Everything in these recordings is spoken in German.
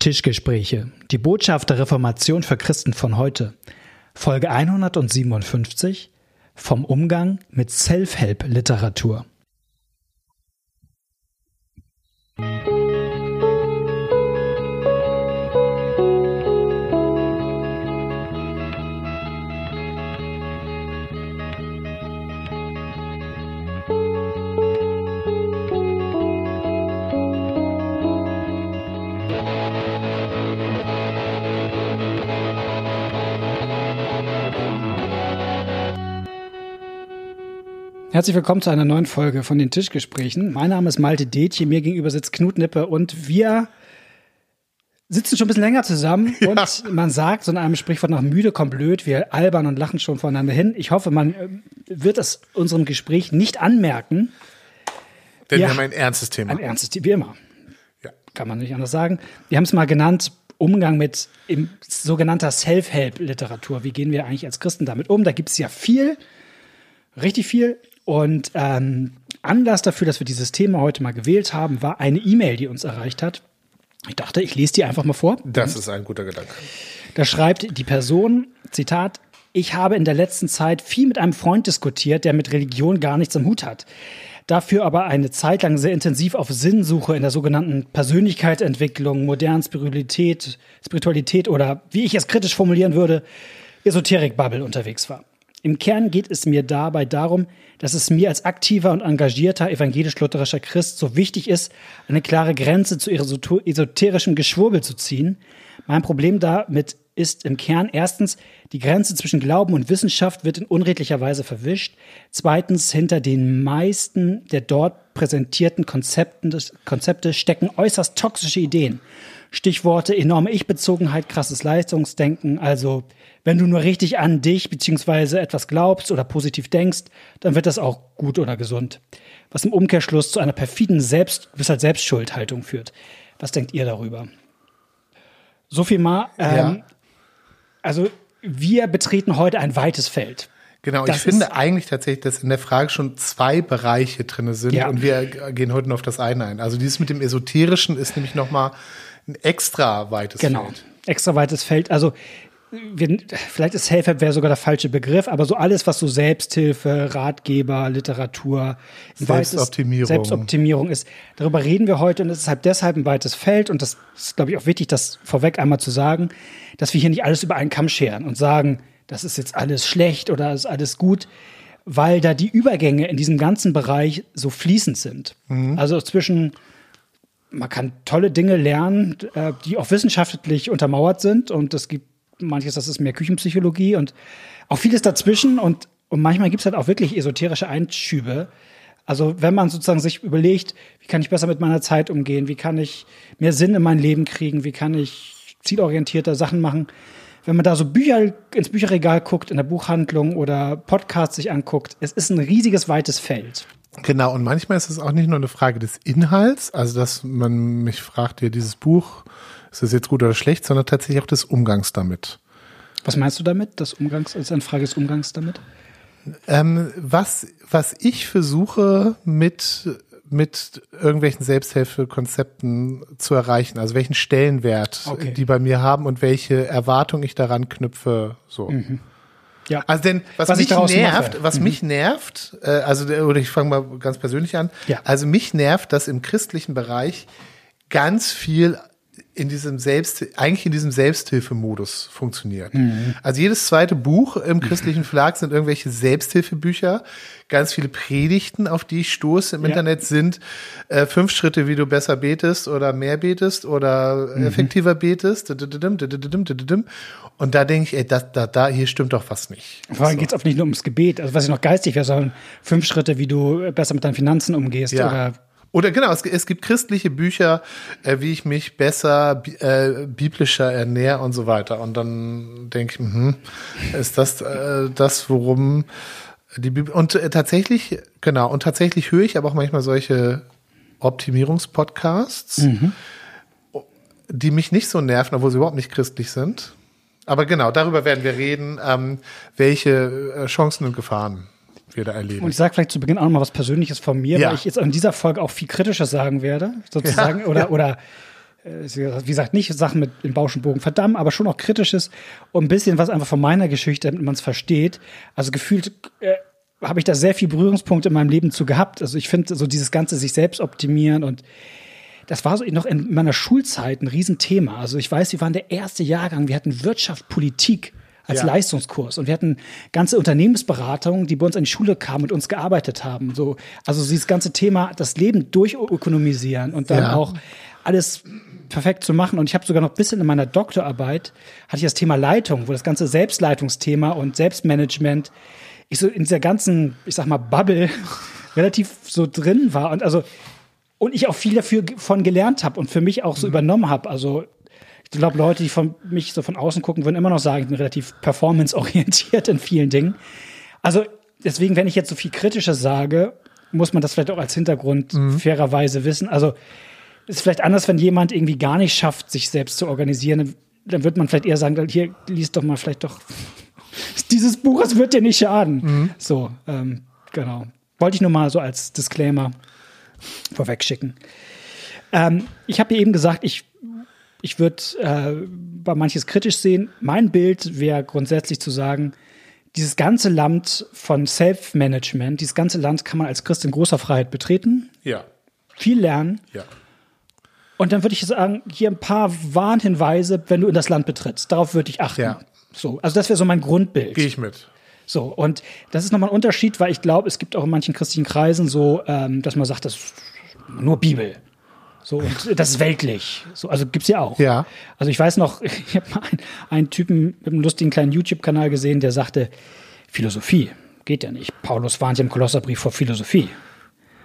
Tischgespräche. Die Botschaft der Reformation für Christen von heute. Folge 157 vom Umgang mit Self-Help-Literatur. Herzlich willkommen zu einer neuen Folge von den Tischgesprächen. Mein Name ist Malte Detje, mir gegenüber sitzt Knut Nippe und wir sitzen schon ein bisschen länger zusammen ja. und man sagt so in einem Sprichwort nach müde kommt blöd, wir albern und lachen schon voneinander hin. Ich hoffe, man äh, wird es unserem Gespräch nicht anmerken. Denn wir, wir haben ein ernstes Thema. Ein ernstes Thema, wie immer. Ja. Kann man nicht anders sagen. Wir haben es mal genannt, Umgang mit sogenannter Self-Help-Literatur. Wie gehen wir eigentlich als Christen damit um? Da gibt es ja viel, richtig viel. Und ähm, Anlass dafür, dass wir dieses Thema heute mal gewählt haben, war eine E-Mail, die uns erreicht hat. Ich dachte, ich lese die einfach mal vor. Das ist ein guter Gedanke. Da schreibt die Person, Zitat, ich habe in der letzten Zeit viel mit einem Freund diskutiert, der mit Religion gar nichts am Hut hat. Dafür aber eine Zeit lang sehr intensiv auf Sinnsuche in der sogenannten Persönlichkeitsentwicklung, modernen Spiritualität, Spiritualität oder, wie ich es kritisch formulieren würde, Esoterik-Bubble unterwegs war. Im Kern geht es mir dabei darum, dass es mir als aktiver und engagierter evangelisch-lutherischer Christ so wichtig ist, eine klare Grenze zu esoterischem Geschwurbel zu ziehen. Mein Problem damit ist im Kern erstens, die Grenze zwischen Glauben und Wissenschaft wird in unredlicher Weise verwischt. Zweitens, hinter den meisten der dort präsentierten Konzepten, Konzepte stecken äußerst toxische Ideen. Stichworte enorme Ich-Bezogenheit, krasses Leistungsdenken, also wenn du nur richtig an dich beziehungsweise etwas glaubst oder positiv denkst, dann wird das auch gut oder gesund. Was im Umkehrschluss zu einer perfiden Selbst, bis halt Selbstschuldhaltung führt. Was denkt ihr darüber? So viel mal. Ähm, ja. Also wir betreten heute ein weites Feld. Genau, das ich finde eigentlich tatsächlich, dass in der Frage schon zwei Bereiche drin sind ja. und wir gehen heute nur auf das eine ein. Also dieses mit dem Esoterischen ist nämlich nochmal ein extra weites genau. Feld. Genau, extra weites Feld. Also wir, vielleicht ist Self-Help wäre sogar der falsche Begriff, aber so alles, was so Selbsthilfe, Ratgeber, Literatur, Selbstoptimierung. Selbstoptimierung ist, darüber reden wir heute und es ist halt deshalb ein weites Feld und das ist, glaube ich, auch wichtig, das vorweg einmal zu sagen, dass wir hier nicht alles über einen Kamm scheren und sagen, das ist jetzt alles schlecht oder ist alles gut, weil da die Übergänge in diesem ganzen Bereich so fließend sind. Mhm. Also zwischen man kann tolle Dinge lernen, äh, die auch wissenschaftlich untermauert sind. Und es gibt manches, das ist mehr Küchenpsychologie und auch vieles dazwischen. Und, und manchmal gibt es halt auch wirklich esoterische Einschübe. Also wenn man sozusagen sich überlegt, wie kann ich besser mit meiner Zeit umgehen, wie kann ich mehr Sinn in mein Leben kriegen, wie kann ich zielorientierter Sachen machen, wenn man da so Bücher ins Bücherregal guckt, in der Buchhandlung oder Podcasts sich anguckt, es ist ein riesiges, weites Feld. Genau, und manchmal ist es auch nicht nur eine Frage des Inhalts, also dass man mich fragt, ja, dieses Buch, ist das jetzt gut oder schlecht, sondern tatsächlich auch des Umgangs damit. Was meinst du damit? Das Umgangs, ist eine Frage des Umgangs damit? Ähm, was, was ich versuche mit, mit irgendwelchen Selbsthilfekonzepten zu erreichen, also welchen Stellenwert okay. die bei mir haben und welche Erwartung ich daran knüpfe, so. Mhm. Ja. Also denn was, was mich nervt, mache. was mhm. mich nervt, äh, also oder ich fange mal ganz persönlich an. Ja. Also mich nervt, dass im christlichen Bereich ganz viel in diesem Selbst, eigentlich in diesem Selbsthilfemodus funktioniert. Mhm. Also jedes zweite Buch im christlichen Verlag sind irgendwelche Selbsthilfebücher. Ganz viele Predigten, auf die ich stoße im ja. Internet, sind äh, fünf Schritte, wie du besser betest oder mehr betest oder mhm. effektiver betest. Und da denke ich, ey, da, da, da, hier stimmt doch was nicht. Vor allem so. geht es oft nicht nur ums Gebet. Also was ich noch geistig wäre, sondern fünf Schritte, wie du besser mit deinen Finanzen umgehst ja. oder oder genau, es, es gibt christliche Bücher, äh, wie ich mich besser äh, biblischer ernähre und so weiter. Und dann denke ich, mh, ist das äh, das, worum die Bibel. Und äh, tatsächlich, genau, und tatsächlich höre ich aber auch manchmal solche Optimierungspodcasts, mhm. die mich nicht so nerven, obwohl sie überhaupt nicht christlich sind. Aber genau, darüber werden wir reden, ähm, welche äh, Chancen und Gefahren wir da erleben. Und ich sage vielleicht zu Beginn auch noch mal was Persönliches von mir, ja. weil ich jetzt an dieser Folge auch viel kritischer sagen werde, sozusagen, ja, oder, oder äh, wie gesagt, nicht Sachen mit im Bausch und Bogen verdammen, aber schon auch kritisches und ein bisschen was einfach von meiner Geschichte, damit man es versteht. Also gefühlt äh, habe ich da sehr viel Berührungspunkte in meinem Leben zu gehabt. Also ich finde so dieses ganze sich selbst optimieren und das war so noch in meiner Schulzeit ein Riesenthema. Also ich weiß, wir waren der erste Jahrgang, wir hatten Wirtschaft, Politik als ja. Leistungskurs und wir hatten ganze Unternehmensberatungen, die bei uns an die Schule kamen und uns gearbeitet haben. So, also dieses ganze Thema, das Leben durchökonomisieren und dann ja. auch alles perfekt zu machen. Und ich habe sogar noch ein bisschen in meiner Doktorarbeit hatte ich das Thema Leitung, wo das ganze Selbstleitungsthema und Selbstmanagement ich so in dieser ganzen, ich sag mal, Bubble relativ so drin war und also und ich auch viel dafür von gelernt habe und für mich auch so mhm. übernommen habe. Also ich glaube, Leute, die von mich so von außen gucken, würden immer noch sagen, ich bin relativ performanceorientiert in vielen Dingen. Also deswegen, wenn ich jetzt so viel Kritisches sage, muss man das vielleicht auch als Hintergrund mhm. fairerweise wissen. Also ist vielleicht anders, wenn jemand irgendwie gar nicht schafft, sich selbst zu organisieren. Dann wird man vielleicht eher sagen, hier liest doch mal vielleicht doch dieses Buch, es wird dir nicht schaden. Mhm. So, ähm, genau. Wollte ich nur mal so als Disclaimer vorweg schicken. Ähm, ich habe eben gesagt, ich, ich würde äh, bei manches kritisch sehen. Mein Bild wäre grundsätzlich zu sagen, dieses ganze Land von Self-Management, dieses ganze Land kann man als Christ in großer Freiheit betreten. Ja. Viel lernen. Ja. Und dann würde ich sagen, hier ein paar Warnhinweise, wenn du in das Land betrittst. Darauf würde ich achten. Ja. So, also das wäre so mein Grundbild. Gehe ich mit. So, und das ist nochmal ein Unterschied, weil ich glaube, es gibt auch in manchen christlichen Kreisen so, ähm, dass man sagt, das ist nur Bibel. So, und das ist weltlich. So, also gibt's ja auch. Ja. Also ich weiß noch, ich habe mal einen, einen Typen mit einem lustigen kleinen YouTube-Kanal gesehen, der sagte, Philosophie geht ja nicht. Paulus warnt ja im Kolosserbrief vor Philosophie.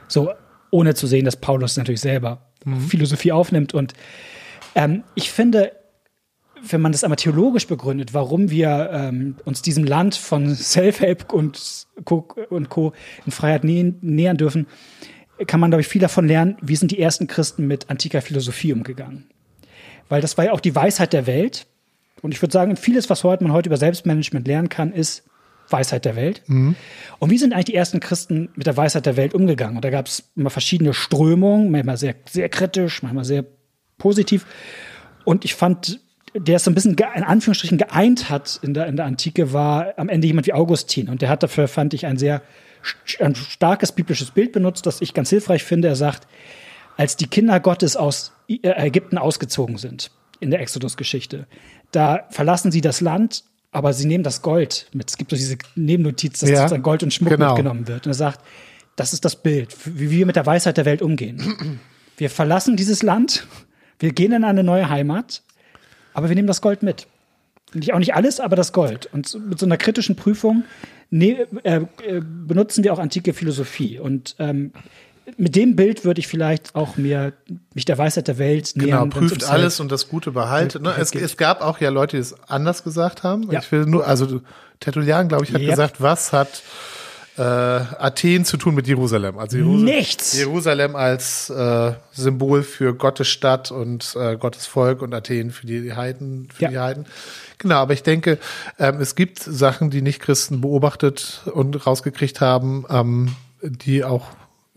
So, ohne zu sehen, dass Paulus natürlich selber mhm. Philosophie aufnimmt. Und ähm, ich finde, wenn man das aber theologisch begründet, warum wir ähm, uns diesem Land von Self-Help und Co. und Co. in Freiheit nä nähern dürfen, kann man, glaube ich, viel davon lernen, wie sind die ersten Christen mit antiker Philosophie umgegangen. Weil das war ja auch die Weisheit der Welt. Und ich würde sagen, vieles, was man heute über Selbstmanagement lernen kann, ist Weisheit der Welt. Mhm. Und wie sind eigentlich die ersten Christen mit der Weisheit der Welt umgegangen? Und da gab es immer verschiedene Strömungen, manchmal sehr, sehr kritisch, manchmal sehr positiv. Und ich fand der es so ein bisschen in Anführungsstrichen geeint hat in der, in der Antike, war am Ende jemand wie Augustin. Und der hat dafür, fand ich, ein sehr ein starkes biblisches Bild benutzt, das ich ganz hilfreich finde. Er sagt, als die Kinder Gottes aus äh, Ägypten ausgezogen sind in der Exodus-Geschichte, da verlassen sie das Land, aber sie nehmen das Gold mit. Es gibt so diese Nebennotiz, dass ja, Gold und Schmuck genau. mitgenommen wird. Und er sagt, das ist das Bild, wie wir mit der Weisheit der Welt umgehen. Wir verlassen dieses Land, wir gehen in eine neue Heimat, aber wir nehmen das Gold mit. Nicht, auch nicht alles, aber das Gold. Und mit so einer kritischen Prüfung ne, äh, äh, benutzen wir auch antike Philosophie. Und ähm, mit dem Bild würde ich vielleicht auch mir mich der Weisheit der Welt nähern. Genau, prüft alles und das Gute behalten. Ne? Es, es, gab auch ja Leute, die es anders gesagt haben. Ja. Ich will nur, also Tertullian, glaube ich, hat yep. gesagt, was hat äh, Athen zu tun mit Jerusalem. Also Jerusal Nichts. Jerusalem als äh, Symbol für Gottes Stadt und äh, Gottes Volk und Athen für die Heiden, für ja. die Heiden. Genau, aber ich denke, ähm, es gibt Sachen, die Nicht-Christen beobachtet und rausgekriegt haben, ähm, die auch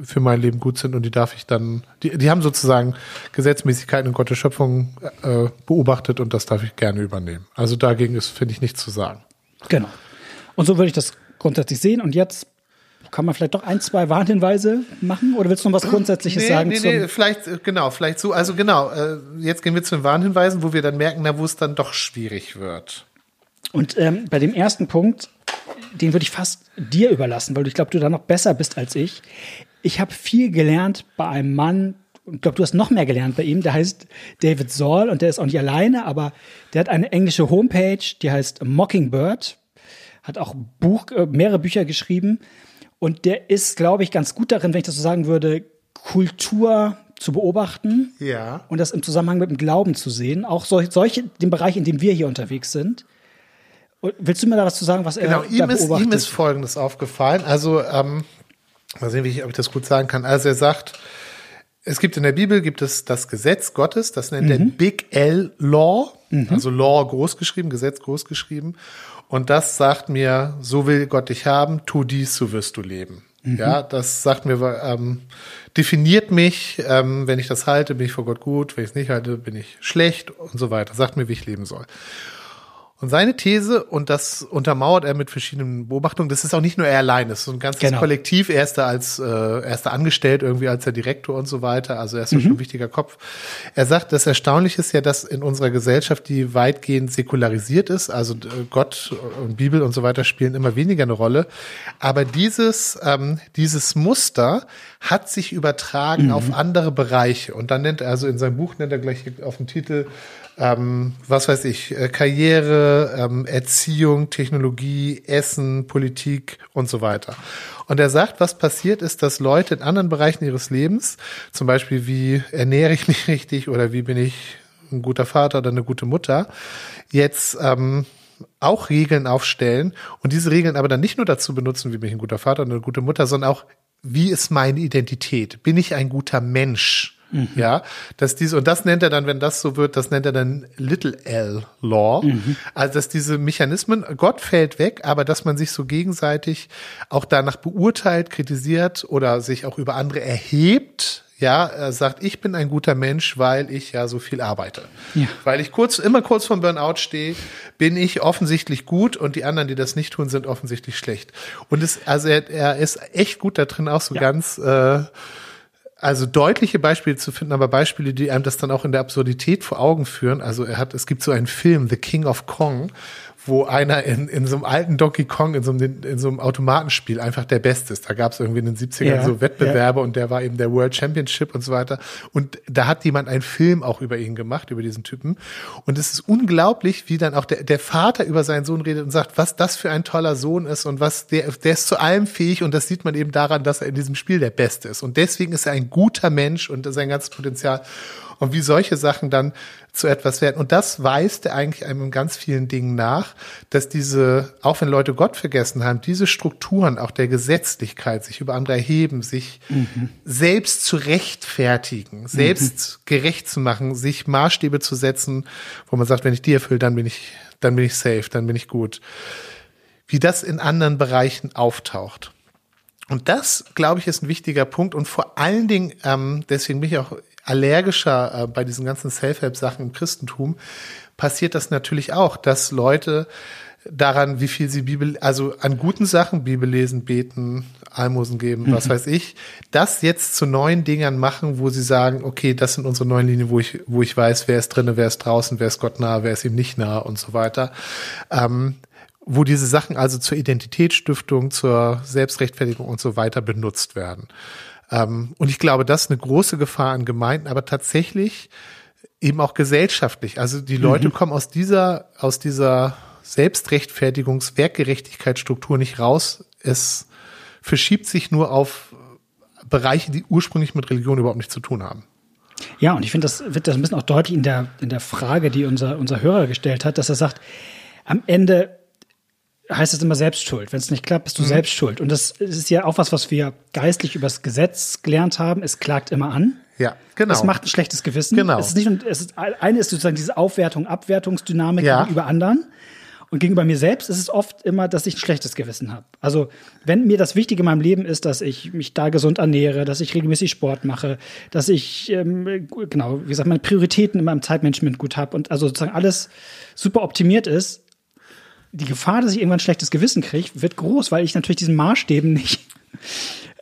für mein Leben gut sind und die darf ich dann, die, die haben sozusagen Gesetzmäßigkeiten in Gottes Schöpfung äh, beobachtet und das darf ich gerne übernehmen. Also dagegen ist, finde ich, nichts zu sagen. Genau. Und so würde ich das grundsätzlich sehen. Und jetzt kann man vielleicht doch ein, zwei Warnhinweise machen? Oder willst du noch was Grundsätzliches nee, sagen? Nee, nee, vielleicht, äh, genau, vielleicht so. Also genau, äh, jetzt gehen wir zu den Warnhinweisen, wo wir dann merken, na, wo es dann doch schwierig wird. Und ähm, bei dem ersten Punkt, den würde ich fast dir überlassen, weil ich glaube, du da noch besser bist als ich. Ich habe viel gelernt bei einem Mann, ich glaube, du hast noch mehr gelernt bei ihm, der heißt David Saul und der ist auch nicht alleine, aber der hat eine englische Homepage, die heißt Mockingbird hat auch Buch, äh, mehrere Bücher geschrieben. Und der ist, glaube ich, ganz gut darin, wenn ich das so sagen würde, Kultur zu beobachten ja. und das im Zusammenhang mit dem Glauben zu sehen. Auch solche, solche den Bereich, in dem wir hier unterwegs sind. Und willst du mir da was zu sagen, was genau, er ihm da ist, beobachtet? Ihm ist Folgendes aufgefallen. Also, ähm, mal sehen, wie ich, ob ich das gut sagen kann. Also er sagt, es gibt in der Bibel gibt es das Gesetz Gottes, das nennt mhm. er Big L Law, mhm. also Law großgeschrieben, Gesetz großgeschrieben. Und das sagt mir, so will Gott dich haben, tu dies, so wirst du leben. Mhm. Ja, das sagt mir, ähm, definiert mich, ähm, wenn ich das halte, bin ich vor Gott gut, wenn ich es nicht halte, bin ich schlecht und so weiter. Sagt mir, wie ich leben soll. Und seine These, und das untermauert er mit verschiedenen Beobachtungen, das ist auch nicht nur er allein, das ist so ein ganzes genau. Kollektiv. Er ist da als, äh, er ist da angestellt, irgendwie als der Direktor und so weiter. Also er ist mhm. schon ein wichtiger Kopf. Er sagt, das Erstaunliche ist ja, dass in unserer Gesellschaft, die weitgehend säkularisiert ist, also äh, Gott und Bibel und so weiter spielen immer weniger eine Rolle. Aber dieses, ähm, dieses Muster hat sich übertragen mhm. auf andere Bereiche. Und dann nennt er, also in seinem Buch nennt er gleich auf dem Titel ähm, was weiß ich, äh, Karriere, ähm, Erziehung, Technologie, Essen, Politik und so weiter. Und er sagt, was passiert ist, dass Leute in anderen Bereichen ihres Lebens, zum Beispiel wie ernähre ich mich richtig oder wie bin ich ein guter Vater oder eine gute Mutter, jetzt ähm, auch Regeln aufstellen und diese Regeln aber dann nicht nur dazu benutzen, wie bin ich ein guter Vater oder eine gute Mutter, sondern auch, wie ist meine Identität? Bin ich ein guter Mensch? Mhm. Ja, dass diese, und das nennt er dann, wenn das so wird, das nennt er dann Little L Law. Mhm. Also, dass diese Mechanismen, Gott fällt weg, aber dass man sich so gegenseitig auch danach beurteilt, kritisiert oder sich auch über andere erhebt, ja, er sagt, ich bin ein guter Mensch, weil ich ja so viel arbeite. Ja. Weil ich kurz, immer kurz vom Burnout stehe, bin ich offensichtlich gut und die anderen, die das nicht tun, sind offensichtlich schlecht. Und es, also er, er ist echt gut da drin, auch so ja. ganz äh, also deutliche Beispiele zu finden, aber Beispiele, die einem das dann auch in der Absurdität vor Augen führen. Also er hat, es gibt so einen Film, The King of Kong, wo einer in, in so einem alten Donkey Kong, in so einem, in so einem Automatenspiel einfach der Beste ist. Da gab es irgendwie in den 70ern ja, so Wettbewerbe ja. und der war eben der World Championship und so weiter. Und da hat jemand einen Film auch über ihn gemacht, über diesen Typen. Und es ist unglaublich, wie dann auch der, der Vater über seinen Sohn redet und sagt, was das für ein toller Sohn ist und was der, der ist zu allem fähig und das sieht man eben daran, dass er in diesem Spiel der Beste ist. Und deswegen ist er ein guter Mensch und sein ganzes Potenzial und wie solche Sachen dann zu etwas werden. Und das weist er eigentlich einem in ganz vielen Dingen nach, dass diese, auch wenn Leute Gott vergessen haben, diese Strukturen auch der Gesetzlichkeit, sich über andere erheben, sich mhm. selbst zu rechtfertigen, selbst mhm. gerecht zu machen, sich Maßstäbe zu setzen, wo man sagt, wenn ich die erfülle, dann bin ich, dann bin ich safe, dann bin ich gut. Wie das in anderen Bereichen auftaucht. Und das, glaube ich, ist ein wichtiger Punkt. Und vor allen Dingen, ähm, deswegen bin ich auch allergischer äh, bei diesen ganzen Self-Help-Sachen im Christentum, passiert das natürlich auch, dass Leute daran, wie viel sie Bibel, also an guten Sachen, Bibel lesen, beten, Almosen geben, mhm. was weiß ich, das jetzt zu neuen Dingern machen, wo sie sagen, okay, das sind unsere neuen Linien, wo ich, wo ich weiß, wer ist drinnen, wer ist draußen, wer ist Gott nah, wer ist ihm nicht nah und so weiter. Ähm, wo diese Sachen also zur Identitätsstiftung, zur Selbstrechtfertigung und so weiter benutzt werden. Ähm, und ich glaube, das ist eine große Gefahr an Gemeinden, aber tatsächlich eben auch gesellschaftlich. Also die Leute mhm. kommen aus dieser, aus dieser Selbstrechtfertigungs-, Werkgerechtigkeitsstruktur nicht raus. Es verschiebt sich nur auf Bereiche, die ursprünglich mit Religion überhaupt nichts zu tun haben. Ja, und ich finde, das wird das ein bisschen auch deutlich in der, in der Frage, die unser, unser Hörer gestellt hat, dass er sagt, am Ende heißt es immer Selbstschuld. Wenn es nicht klappt, bist du mhm. selbst schuld. Und das ist ja auch was, was wir geistlich übers Gesetz gelernt haben. Es klagt immer an. Ja, genau. Es macht ein schlechtes Gewissen. Genau. Es ist nicht, es ist, eine ist sozusagen diese Aufwertung, Abwertungsdynamik ja. gegenüber anderen. Und gegenüber mir selbst ist es oft immer, dass ich ein schlechtes Gewissen habe. Also, wenn mir das Wichtige in meinem Leben ist, dass ich mich da gesund ernähre, dass ich regelmäßig Sport mache, dass ich, ähm, genau, wie gesagt, meine Prioritäten in meinem Zeitmanagement gut habe und also sozusagen alles super optimiert ist, die Gefahr, dass ich irgendwann ein schlechtes Gewissen kriege, wird groß, weil ich natürlich diesen Maßstäben nicht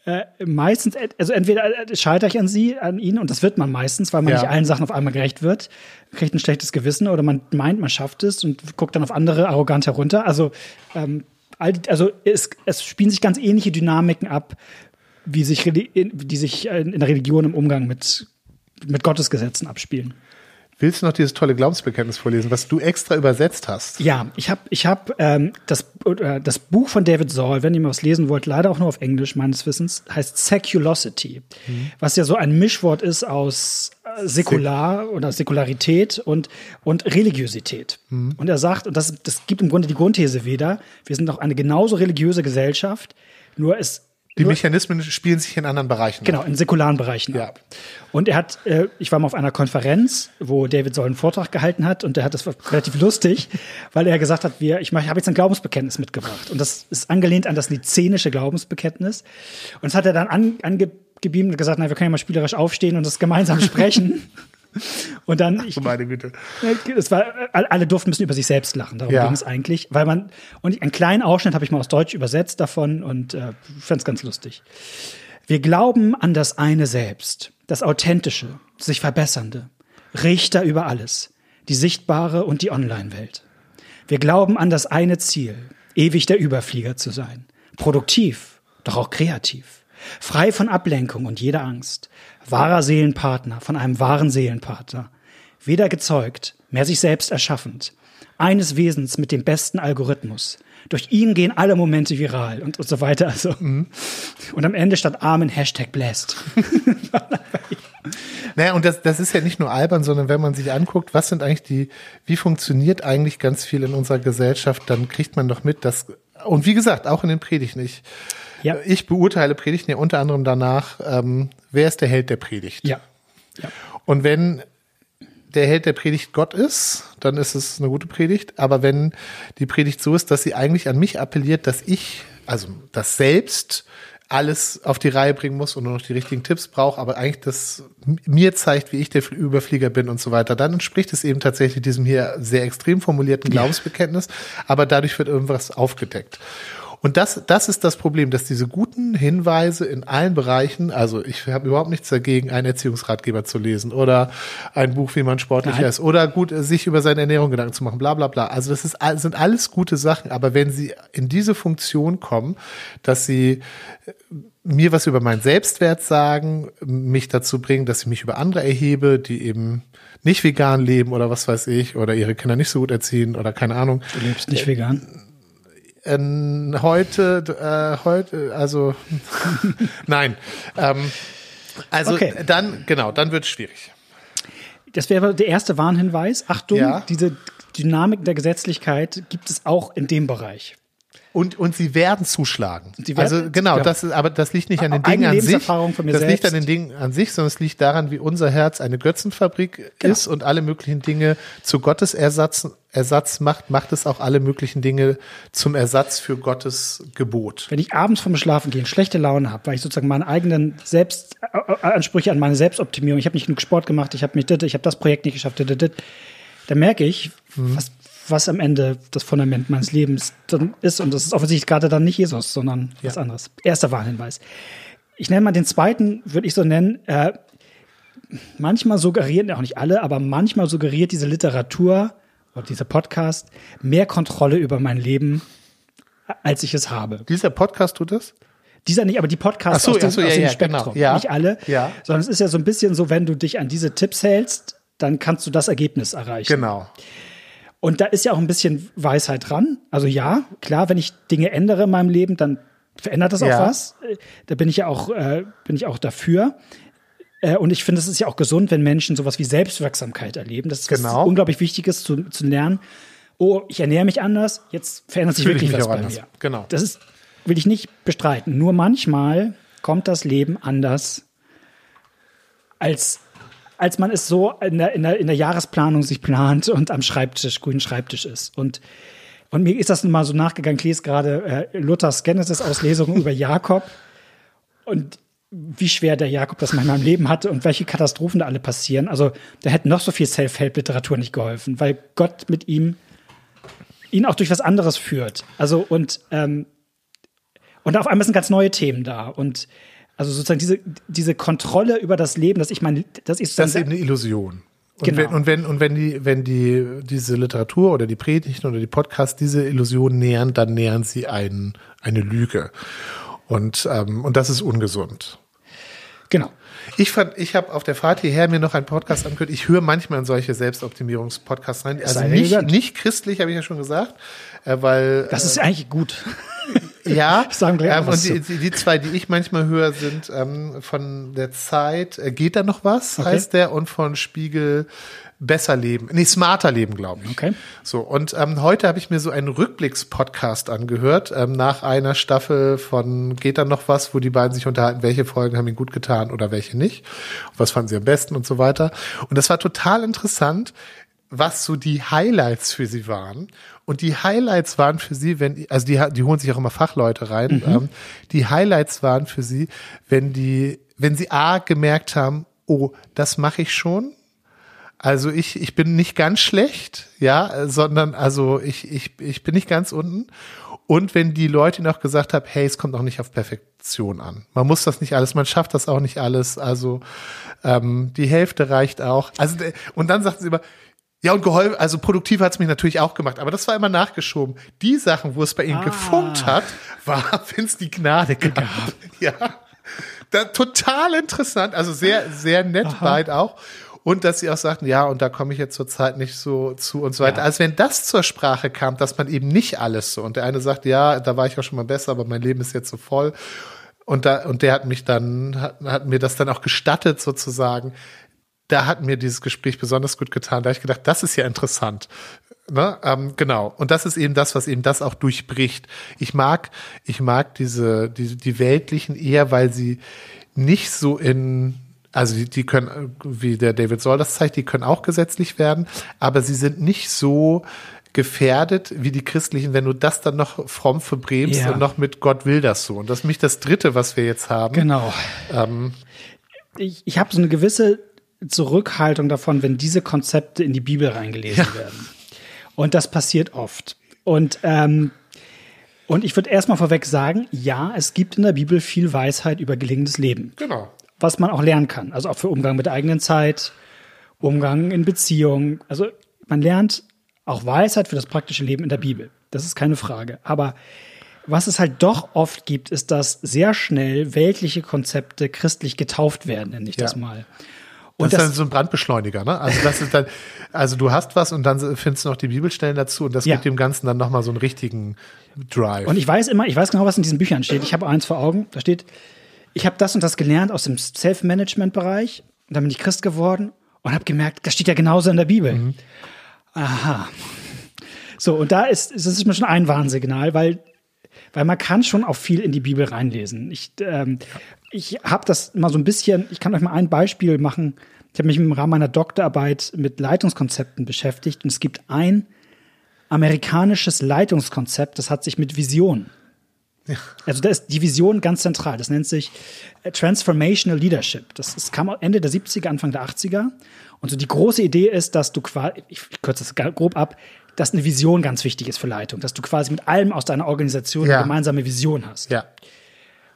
äh, meistens, also entweder äh, scheitere ich an sie, an ihnen, und das wird man meistens, weil man ja. nicht allen Sachen auf einmal gerecht wird, kriegt ein schlechtes Gewissen oder man meint, man schafft es und guckt dann auf andere arrogant herunter. Also, ähm, also es, es spielen sich ganz ähnliche Dynamiken ab, wie sich, die sich in der Religion im Umgang mit, mit Gottesgesetzen abspielen. Willst du noch dieses tolle Glaubensbekenntnis vorlesen, was du extra übersetzt hast? Ja, ich habe ich hab, ähm, das, äh, das Buch von David Saul, wenn ihr mal was lesen wollt, leider auch nur auf Englisch meines Wissens, heißt Seculosity, mhm. was ja so ein Mischwort ist aus äh, Säkular oder Säkularität und, und Religiosität. Mhm. Und er sagt, und das, das gibt im Grunde die Grundthese wieder, wir sind doch eine genauso religiöse Gesellschaft, nur es Die Mechanismen spielen sich in anderen Bereichen Genau, in säkularen Bereichen ja. ab. Und er hat, äh, ich war mal auf einer Konferenz, wo David Soll einen Vortrag gehalten hat und der hat das relativ lustig, weil er gesagt hat, wir, ich, ich habe jetzt ein Glaubensbekenntnis mitgebracht. Und das ist angelehnt an das nizenische Glaubensbekenntnis. Und das hat er dann an, angebeamt und gesagt, na, wir können ja mal spielerisch aufstehen und das gemeinsam sprechen. Und dann, ich, meine Güte. Es war, alle durften ein bisschen über sich selbst lachen. Darum ja. ging es eigentlich, weil man und einen kleinen Ausschnitt habe ich mal aus Deutsch übersetzt davon und äh, fand es ganz lustig. Wir glauben an das eine Selbst, das authentische, sich verbessernde, Richter über alles, die sichtbare und die Online-Welt. Wir glauben an das eine Ziel, ewig der Überflieger zu sein, produktiv, doch auch kreativ, frei von Ablenkung und jeder Angst, wahrer Seelenpartner von einem wahren Seelenpartner, weder gezeugt, mehr sich selbst erschaffend, eines Wesens mit dem besten Algorithmus. Durch ihn gehen alle Momente viral und, und so weiter. Also. Mhm. Und am Ende statt Amen Hashtag blessed. Naja, und das, das ist ja nicht nur albern, sondern wenn man sich anguckt, was sind eigentlich die, wie funktioniert eigentlich ganz viel in unserer Gesellschaft, dann kriegt man doch mit, dass, und wie gesagt, auch in den Predigten, ich, ja. ich beurteile Predigten ja unter anderem danach, ähm, wer ist der Held der Predigt? Ja. ja. Und wenn der Held der Predigt Gott ist, dann ist es eine gute Predigt. Aber wenn die Predigt so ist, dass sie eigentlich an mich appelliert, dass ich, also das selbst alles auf die Reihe bringen muss und nur noch die richtigen Tipps brauche, aber eigentlich das mir zeigt, wie ich der Überflieger bin und so weiter, dann entspricht es eben tatsächlich diesem hier sehr extrem formulierten Glaubensbekenntnis, aber dadurch wird irgendwas aufgedeckt. Und das, das ist das Problem, dass diese guten Hinweise in allen Bereichen, also ich habe überhaupt nichts dagegen, einen Erziehungsratgeber zu lesen oder ein Buch, wie man sportlicher Nein. ist oder gut, sich über seine Ernährung Gedanken zu machen, bla bla bla. Also das ist, sind alles gute Sachen, aber wenn sie in diese Funktion kommen, dass sie äh, mir was über meinen Selbstwert sagen, mich dazu bringen, dass ich mich über andere erhebe, die eben nicht vegan leben oder was weiß ich, oder ihre Kinder nicht so gut erziehen oder keine Ahnung. Du lebst nicht vegan? Äh, heute, äh, heute, also nein. Ähm, also okay. dann, genau, dann wird es schwierig. Das wäre der erste Warnhinweis. Achtung, ja. diese Dynamik der Gesetzlichkeit gibt es auch in dem Bereich. Und, und sie werden zuschlagen. Sie werden, also genau, ja. das ist, aber das liegt nicht an den Dingen an sich. Von mir das selbst. liegt an den Dingen an sich, sondern es liegt daran, wie unser Herz eine Götzenfabrik genau. ist und alle möglichen Dinge zu Gottes Ersatz, Ersatz macht, macht es auch alle möglichen Dinge zum Ersatz für Gottes Gebot. Wenn ich abends vom Schlafen gehen schlechte Laune habe, weil ich sozusagen meine eigenen Selbstansprüche an meine Selbstoptimierung, ich habe nicht genug Sport gemacht, ich habe mich ich habe das Projekt nicht geschafft, dann merke ich, mhm. was was am Ende das Fundament meines Lebens dann ist. Und das ist offensichtlich gerade dann nicht Jesus, sondern ja. was anderes. Erster Warnhinweis. Ich nenne mal den zweiten, würde ich so nennen. Äh, manchmal suggerieren, auch nicht alle, aber manchmal suggeriert diese Literatur oder dieser Podcast mehr Kontrolle über mein Leben, als ich es habe. Dieser Podcast tut das? Dieser nicht, aber die Podcasts so, aus dem, so, ja, aus dem ja, Spektrum. Genau. Ja. Nicht alle. Ja. Sondern es ist ja so ein bisschen so, wenn du dich an diese Tipps hältst, dann kannst du das Ergebnis erreichen. Genau. Und da ist ja auch ein bisschen Weisheit dran. Also ja, klar, wenn ich Dinge ändere in meinem Leben, dann verändert das auch ja. was. Da bin ich ja auch, äh, bin ich auch dafür. Äh, und ich finde, es ist ja auch gesund, wenn Menschen sowas wie Selbstwirksamkeit erleben. Das ist genau. was unglaublich Wichtiges zu, zu lernen. Oh, ich ernähre mich anders, jetzt verändert sich Fühl wirklich was bei anders. mir. Genau. Das ist, will ich nicht bestreiten. Nur manchmal kommt das Leben anders, als als man es so in der, in der, in der Jahresplanung sich plant und am Schreibtisch, grünen Schreibtisch ist. Und, und mir ist das mal so nachgegangen, ich lese gerade äh, Luthers Genesis-Auslesung über Jakob und wie schwer der Jakob das manchmal im Leben hatte und welche Katastrophen da alle passieren. Also da hätte noch so viel Self-Help-Literatur nicht geholfen, weil Gott mit ihm ihn auch durch was anderes führt. Also und ähm, und auf einmal sind ganz neue Themen da und also sozusagen diese, diese Kontrolle über das Leben, dass ich mein, das ist Das ist eben eine Illusion. Und genau. wenn, und wenn, und wenn die, wenn die, diese Literatur oder die Predigten oder die Podcasts diese Illusion nähern, dann nähern sie ein, eine Lüge. Und, ähm, und das ist ungesund. Genau. Ich fand, ich habe auf der Fahrt hierher mir noch einen Podcast angehört. Ich höre manchmal in solche Selbstoptimierungspodcasts rein. Also nicht, nicht christlich, habe ich ja schon gesagt, äh, weil. Das ist äh, eigentlich gut. Ja, sagen wir ähm, und die, die, die, zwei, die ich manchmal höre, sind ähm, von der Zeit, äh, geht da noch was, okay. heißt der, und von Spiegel besser leben, nee, smarter leben, glaube ich. Okay. So, und ähm, heute habe ich mir so einen Rückblicks-Podcast angehört, ähm, nach einer Staffel von Geht dann noch was, wo die beiden sich unterhalten, welche Folgen haben ihnen gut getan oder welche nicht, was fanden sie am besten und so weiter. Und das war total interessant, was so die Highlights für sie waren. Und die Highlights waren für sie, wenn, also die, die holen sich auch immer Fachleute rein, mhm. ähm, die Highlights waren für sie, wenn die, wenn sie A gemerkt haben, oh, das mache ich schon, also ich, ich bin nicht ganz schlecht, ja, sondern also ich, ich, ich bin nicht ganz unten. Und wenn die Leute noch gesagt haben, hey, es kommt auch nicht auf Perfektion an. Man muss das nicht alles, man schafft das auch nicht alles. Also ähm, die Hälfte reicht auch. Also und dann sagt sie immer, ja, und geholfen, also produktiv hat es mich natürlich auch gemacht, aber das war immer nachgeschoben. Die Sachen, wo es bei ihnen ah. gefunkt hat, war, wenn es die Gnade gab. Ja. Da, total interessant, also sehr, sehr nett Aha. beide auch. Und dass sie auch sagten, ja, und da komme ich jetzt zurzeit nicht so zu und so weiter. Ja. Also wenn das zur Sprache kam, dass man eben nicht alles so. Und der eine sagt, ja, da war ich auch schon mal besser, aber mein Leben ist jetzt so voll. Und da, und der hat mich dann, hat, hat mir das dann auch gestattet sozusagen. Da hat mir dieses Gespräch besonders gut getan. Da habe ich gedacht, das ist ja interessant. Ne? Ähm, genau. Und das ist eben das, was eben das auch durchbricht. Ich mag, ich mag diese, die, die weltlichen eher, weil sie nicht so in also die, die können, wie der David Soll das zeigt, die können auch gesetzlich werden, aber sie sind nicht so gefährdet wie die christlichen, wenn du das dann noch fromm verbrämst ja. und noch mit Gott will das so. Und das ist mich das Dritte, was wir jetzt haben. Genau. Ähm, ich ich habe so eine gewisse Zurückhaltung davon, wenn diese Konzepte in die Bibel reingelesen ja. werden. Und das passiert oft. Und ähm, und ich würde erstmal vorweg sagen, ja, es gibt in der Bibel viel Weisheit über gelingendes Leben. Genau was man auch lernen kann. Also auch für Umgang mit der eigenen Zeit, Umgang in Beziehungen. Also man lernt auch Weisheit für das praktische Leben in der Bibel. Das ist keine Frage. Aber was es halt doch oft gibt, ist, dass sehr schnell weltliche Konzepte christlich getauft werden, nenne ich ja. das mal. Und das, das ist dann so ein Brandbeschleuniger, ne? Also das ist dann, also du hast was und dann findest du noch die Bibelstellen dazu und das ja. gibt dem Ganzen dann nochmal so einen richtigen Drive. Und ich weiß immer, ich weiß genau, was in diesen Büchern steht. Ich habe eins vor Augen, da steht, ich habe das und das gelernt aus dem Self-Management-Bereich und dann bin ich Christ geworden und habe gemerkt, das steht ja genauso in der Bibel. Mhm. Aha. So, und da ist, das ist mir schon ein Warnsignal, weil, weil man kann schon auch viel in die Bibel reinlesen. Ich, ähm, ich habe das mal so ein bisschen, ich kann euch mal ein Beispiel machen. Ich habe mich im Rahmen meiner Doktorarbeit mit Leitungskonzepten beschäftigt und es gibt ein amerikanisches Leitungskonzept, das hat sich mit Vision ja. Also da ist die Vision ganz zentral. Das nennt sich äh, Transformational Leadership. Das, das kam Ende der 70er, Anfang der 80er. Und so die große Idee ist, dass du quasi, ich kürze das grob ab, dass eine Vision ganz wichtig ist für Leitung, dass du quasi mit allem aus deiner Organisation ja. eine gemeinsame Vision hast. Ja.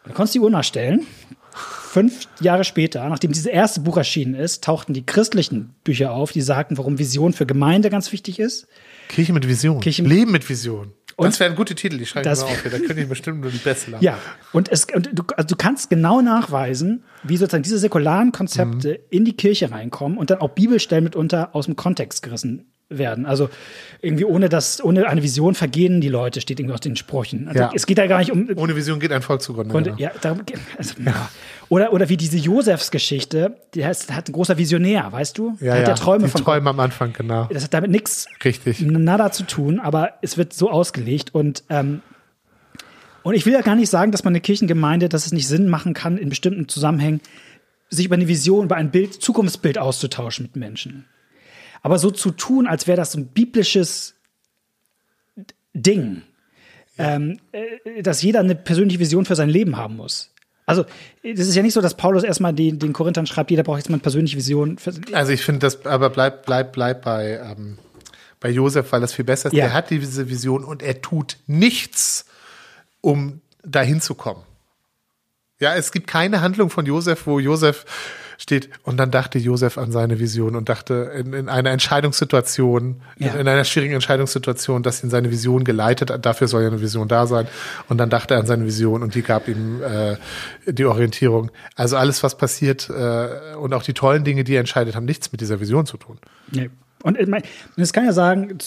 Und du konntest die Uhr nachstellen. Fünf Jahre später, nachdem dieses erste Buch erschienen ist, tauchten die christlichen Bücher auf, die sagten, warum Vision für Gemeinde ganz wichtig ist. Kirche mit Vision. Kirche mit Leben mit Vision. Und das wären gute Titel, die schreibe ich mal auf. Da könnte ich bestimmt nur die Beste Ja, und, es, und du, also du kannst genau nachweisen, wie sozusagen diese säkularen Konzepte mhm. in die Kirche reinkommen und dann auch Bibelstellen mitunter aus dem Kontext gerissen werden. Also irgendwie ohne das, ohne eine Vision vergehen die Leute, steht irgendwie aus den Sprüchen. Also ja. Es geht da gar nicht um. Ohne Vision geht ein Volk zugrunde. Konnte, ja, darum, also, ja. Oder, oder wie diese Josefs-Geschichte, der heißt, hat ein großer Visionär, weißt du? Ja, hat ja. Träume die von Träume am Anfang, genau. Das hat damit nichts, Richtig. nada zu tun, aber es wird so ausgelegt und ähm, und ich will ja gar nicht sagen, dass man eine Kirchengemeinde, dass es nicht Sinn machen kann, in bestimmten Zusammenhängen sich über eine Vision, über ein Bild, Zukunftsbild auszutauschen mit Menschen. Aber so zu tun, als wäre das ein biblisches Ding, ähm, äh, dass jeder eine persönliche Vision für sein Leben haben muss. Also, das ist ja nicht so, dass Paulus erstmal den, den Korinthern schreibt, jeder braucht jetzt mal eine persönliche Vision. also, ich finde das, aber bleib, bleib, bleib bei, ähm, bei Josef, weil das viel besser ist. Ja. Er hat diese Vision und er tut nichts, um dahin zu kommen. Ja, es gibt keine Handlung von Josef, wo Josef steht. Und dann dachte Josef an seine Vision und dachte in, in einer Entscheidungssituation, ja. in, in, einer schwierigen Entscheidungssituation, dass ihn seine Vision geleitet hat. Dafür soll ja eine Vision da sein. Und dann dachte er an seine Vision und die gab ihm äh, die Orientierung. Also alles, was passiert äh, und auch die tollen Dinge, die er entscheidet, haben nichts mit dieser Vision zu tun. Nee. Und es kann ja sagen,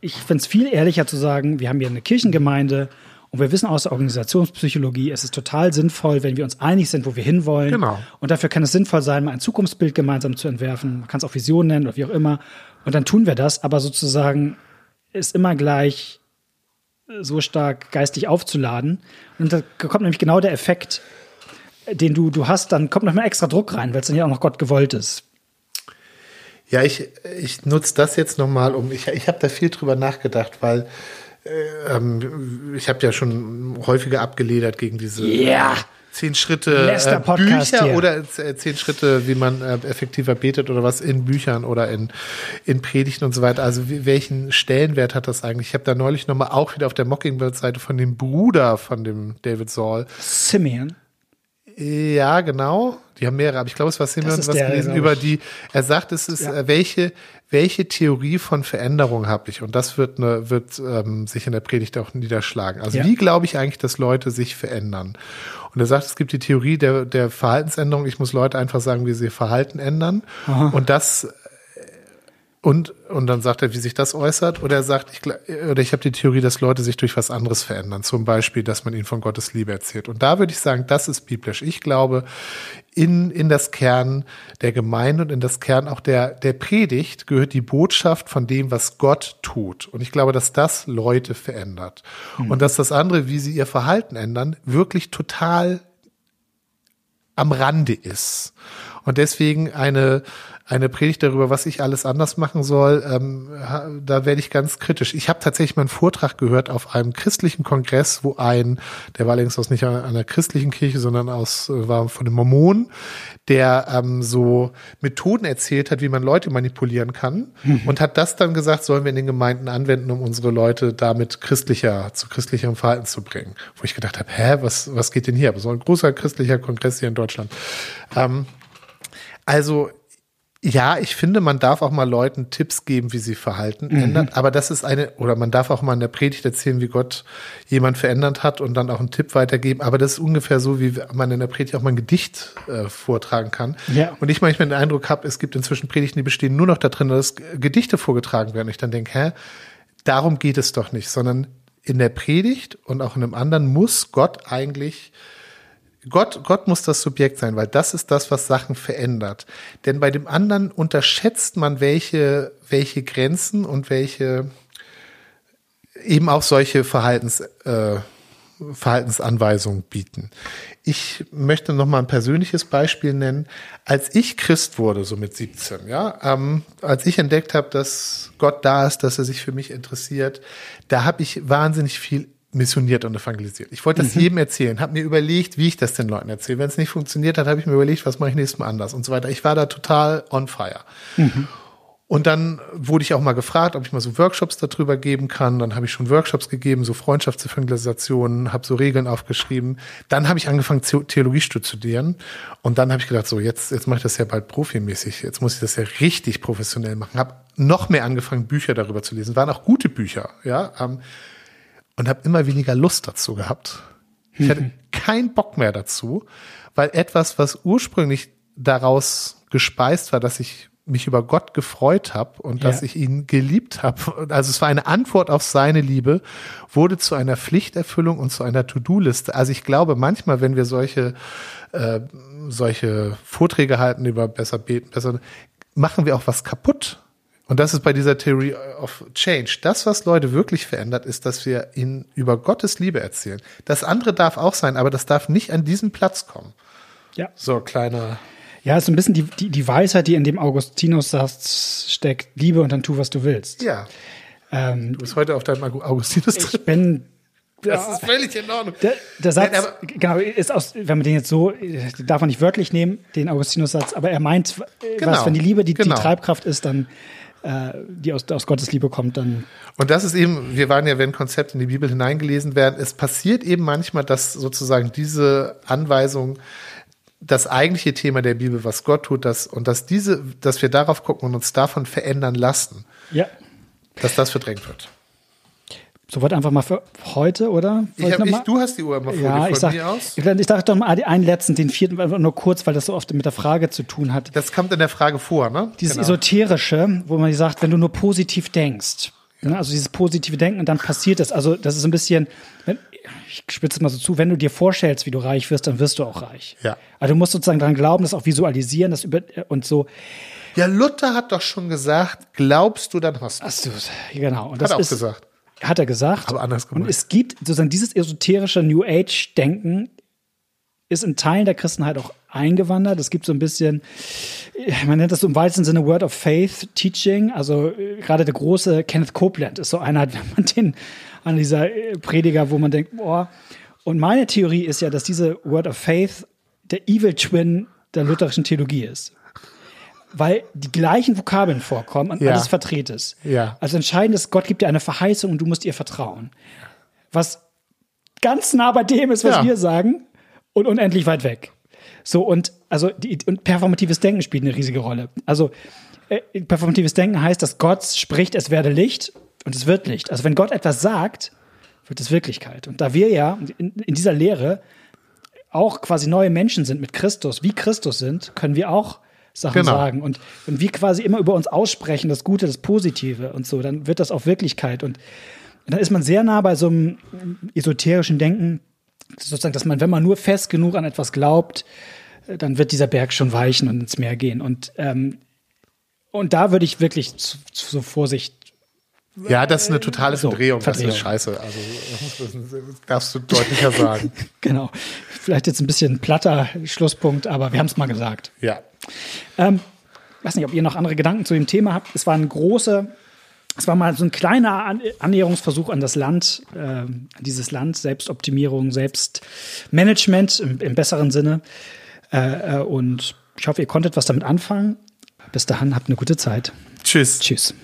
ich finde es viel ehrlicher zu sagen, wir haben hier eine Kirchengemeinde Und wir wissen aus der Organisationspsychologie, es ist total sinnvoll, wenn wir uns einig sind, wo wir hinwollen. Genau. Und dafür kann es sinnvoll sein, mal ein Zukunftsbild gemeinsam zu entwerfen. Man kann es auch Vision nennen oder wie auch immer. Und dann tun wir das, aber sozusagen ist immer gleich so stark geistig aufzuladen. Und da kommt nämlich genau der Effekt, den du, du hast, dann kommt noch mal extra Druck rein, weil es dann ja auch noch Gott gewollt ist. Ja, ich, ich nutze das jetzt nochmal, um, ich, ich habe da viel drüber nachgedacht, weil ähm, ich habe ja schon häufiger abgeledert gegen diese yeah. zehn Schritte äh, Bücher hier. oder äh, zehn Schritte, wie man äh, effektiver betet oder was in Büchern oder in, in Predigten und so weiter. Also welchen Stellenwert hat das eigentlich? Ich habe da neulich nochmal auch wieder auf der Mockingbird-Seite von dem Bruder von dem David Saul. Simeon. Ja, genau. Die haben mehrere, aber ich glaube, es war Simeon was der, gelesen über die. Er sagt, es ist, ja. Äh, welche, welche Theorie von Veränderung habe ich? Und das wird, ne, wird ähm, sich in der Predigt auch niederschlagen. Also ja. wie glaube ich eigentlich, dass Leute sich verändern? Und er sagt, es gibt die Theorie der, der Verhaltensänderung. Ich muss Leute einfach sagen, wie sie ihr Verhalten ändern. Aha. Und das und, und dann sagt er, wie sich das äußert. Oder er sagt, ich, oder ich habe die Theorie, dass Leute sich durch was anderes verändern. Zum Beispiel, dass man ihnen von Gottes Liebe erzählt. Und da würde ich sagen, das ist biblisch. Ich glaube, in, in das Kern der Gemeinde und in das Kern auch der, der Predigt gehört die Botschaft von dem, was Gott tut. Und ich glaube, dass das Leute verändert. Mhm. Und dass das andere, wie sie ihr Verhalten ändern, wirklich total am Rande ist. Und deswegen eine, eine Predigt darüber, was ich alles anders machen soll, ähm, da werde ich ganz kritisch. Ich habe tatsächlich mal einen Vortrag gehört auf einem christlichen Kongress, wo ein, der war allerdings aus nicht einer christlichen Kirche, sondern aus äh, war von den Mormonen, der ähm, so Methoden erzählt hat, wie man Leute manipulieren kann mhm. und hat das dann gesagt, sollen wir in den Gemeinden anwenden, um unsere Leute damit christlicher zu christlicherem Verhalten zu bringen. Wo ich gedacht habe, hä, was was geht denn hier? Aber so ein großer christlicher Kongress hier in Deutschland. Ähm, also ja, ich finde, man darf auch mal Leuten Tipps geben, wie sie Verhalten mhm. ändern. Aber das ist eine, oder man darf auch mal in der Predigt erzählen, wie Gott jemand verändert hat und dann auch einen Tipp weitergeben. Aber das ist ungefähr so, wie man in der Predigt auch mal ein Gedicht äh, vortragen kann. Ja. Und ich manchmal den Eindruck habe, es gibt inzwischen Predigten, die bestehen nur noch da drin, dass Gedichte vorgetragen werden. Und ich dann denke, hä, darum geht es doch nicht, sondern in der Predigt und auch in einem anderen muss Gott eigentlich Gott, Gott muss das Subjekt sein, weil das ist das, was Sachen verändert. Denn bei dem anderen unterschätzt man, welche, welche Grenzen und welche eben auch solche Verhaltens, äh, Verhaltensanweisungen bieten. Ich möchte noch mal ein persönliches Beispiel nennen. Als ich Christ wurde, so mit 17, ja, ähm, als ich entdeckt habe, dass Gott da ist, dass er sich für mich interessiert, da habe ich wahnsinnig viel missioniert und evangelisiert. Ich wollte das mhm. jedem erzählen, habe mir überlegt, wie ich das den Leuten erzähle. Wenn es nicht funktioniert hat, habe ich mir überlegt, was mache ich nächstes Mal anders und so weiter. Ich war da total on fire. Mhm. Und dann wurde ich auch mal gefragt, ob ich mal so Workshops darüber geben kann. Dann habe ich schon Workshops gegeben, so Freundschaftsevangelisationen, habe so Regeln aufgeschrieben. Dann habe ich angefangen, Theologie zu studieren. Und dann habe ich gedacht, so jetzt, jetzt mache ich das ja bald profimäßig. Jetzt muss ich das ja richtig professionell machen. Habe noch mehr angefangen, Bücher darüber zu lesen. Waren auch gute Bücher, ja. Ähm, und habe immer weniger Lust dazu gehabt. Ich hatte mhm. keinen Bock mehr dazu, weil etwas, was ursprünglich daraus gespeist war, dass ich mich über Gott gefreut habe und ja. dass ich ihn geliebt habe. Also es war eine Antwort auf seine Liebe, wurde zu einer Pflichterfüllung und zu einer To-Do-Liste. Also ich glaube, manchmal, wenn wir solche äh, solche Vorträge halten über besser beten, besser machen wir auch was kaputt. Und das ist bei dieser Theory of Change. Das, was Leute wirklich verändert, ist, dass wir ihnen über Gottes Liebe erzählen. Das andere darf auch sein, aber das darf nicht an diesen Platz kommen. Ja. So, kleiner. Ja, ist ein bisschen die, die, die Weisheit, die in dem Augustinus-Satz steckt. Liebe und dann tu, was du willst. Ja. Ähm, du bist heute auf deinem Augustinus drin. Ich bin das ist völlig in Ordnung. Der, der Satz, Nein, genau, ist aus, wenn man den jetzt so, darf man nicht wörtlich nehmen, den Augustinus-Satz, aber er meint, genau, was, wenn die Liebe die, genau. die Treibkraft ist, dann äh, die aus, aus Gottes Liebe kommt, dann. Und das ist eben, wir waren ja, wenn Konzepte in die Bibel hineingelesen werden, es passiert eben manchmal, dass sozusagen diese Anweisung das eigentliche Thema der Bibel, was Gott tut, das, und dass diese, dass wir darauf gucken und uns davon verändern lassen. Ja. Dass das verdrängt wird. Soweit einfach mal für heute, oder? Ich hab, ich, du hast die Uhr immer vor ja, ich sag, mir aus. Ich, ich dachte doch mal einen letzten, den vierten, nur kurz, weil das so oft mit der Frage zu tun hat. Das kommt in der Frage vor, ne? Dieses genau. Esoterische, wo man sagt, wenn du nur positiv denkst, ja. ne, also dieses positive Denken und dann passiert es. Also das ist ein bisschen, ich spitze mal so zu, wenn du dir vorstellst, wie du reich wirst, dann wirst du auch reich. Ja. Also du musst sozusagen daran glauben, das auch visualisieren, das über und so. Ja, Luther hat doch schon gesagt, glaubst du, dann hast du. Hast du genau. Und Hat das er auch ist, gesagt. Hat er gesagt. Aber anders Und gemeint. es gibt sozusagen dieses esoterische New Age-Denken ist in Teilen der Christenheit auch eingewandert. Es gibt so ein bisschen, man nennt das so im weitesten Sinne Word of Faith Teaching. Also äh, gerade der große Kenneth Copeland ist so einer, wenn man den an dieser äh, Prediger, wo man denkt, boah. Und meine Theorie ist ja, dass diese Word of Faith der Evil Twin der lutherischen Theologie ist. Weil die gleichen Vokabeln vorkommen und Ja. alles verdreht ist. Ja. Also entscheidend ist, Gott gibt dir eine Verheißung und du musst ihr vertrauen. Was ganz nah bei dem ist, was Ja. wir sagen und unendlich weit weg. So und also die, und performatives Denken spielt eine riesige Rolle. Also äh, performatives Denken heißt, dass Gott spricht, es werde Licht und es wird Licht. Also wenn Gott etwas sagt, wird es Wirklichkeit. Und da wir ja in, in dieser Lehre auch quasi neue Menschen sind mit Christus, wie Christus sind, können wir auch Sachen Genau. sagen. Und wenn wir quasi immer über uns aussprechen, das Gute, das Positive und so, dann wird das auch Wirklichkeit. Und dann ist man sehr nah bei so einem esoterischen Denken, sozusagen, dass man, wenn man nur fest genug an etwas glaubt, äh, dann wird dieser Berg schon weichen und ins Meer gehen. Und, ähm, und da würde ich wirklich zu, zu so Vorsicht Ja, das ist eine totale So, Verdrehung. Das Verdrehung. ist scheiße. Also, das darfst du deutlicher sagen. Genau. Vielleicht jetzt ein bisschen platter Schlusspunkt, aber wir haben es mal gesagt. Ja. Ähm, weiß nicht, ob ihr noch andere Gedanken zu dem Thema habt. Es war ein großer, es war mal so ein kleiner An Annäherungsversuch an das Land, äh, an dieses Land, Selbstoptimierung, Selbstmanagement im, im besseren Sinne. Äh, äh, und ich hoffe, ihr konntet was damit anfangen. Bis dahin, habt eine gute Zeit. Tschüss. Tschüss.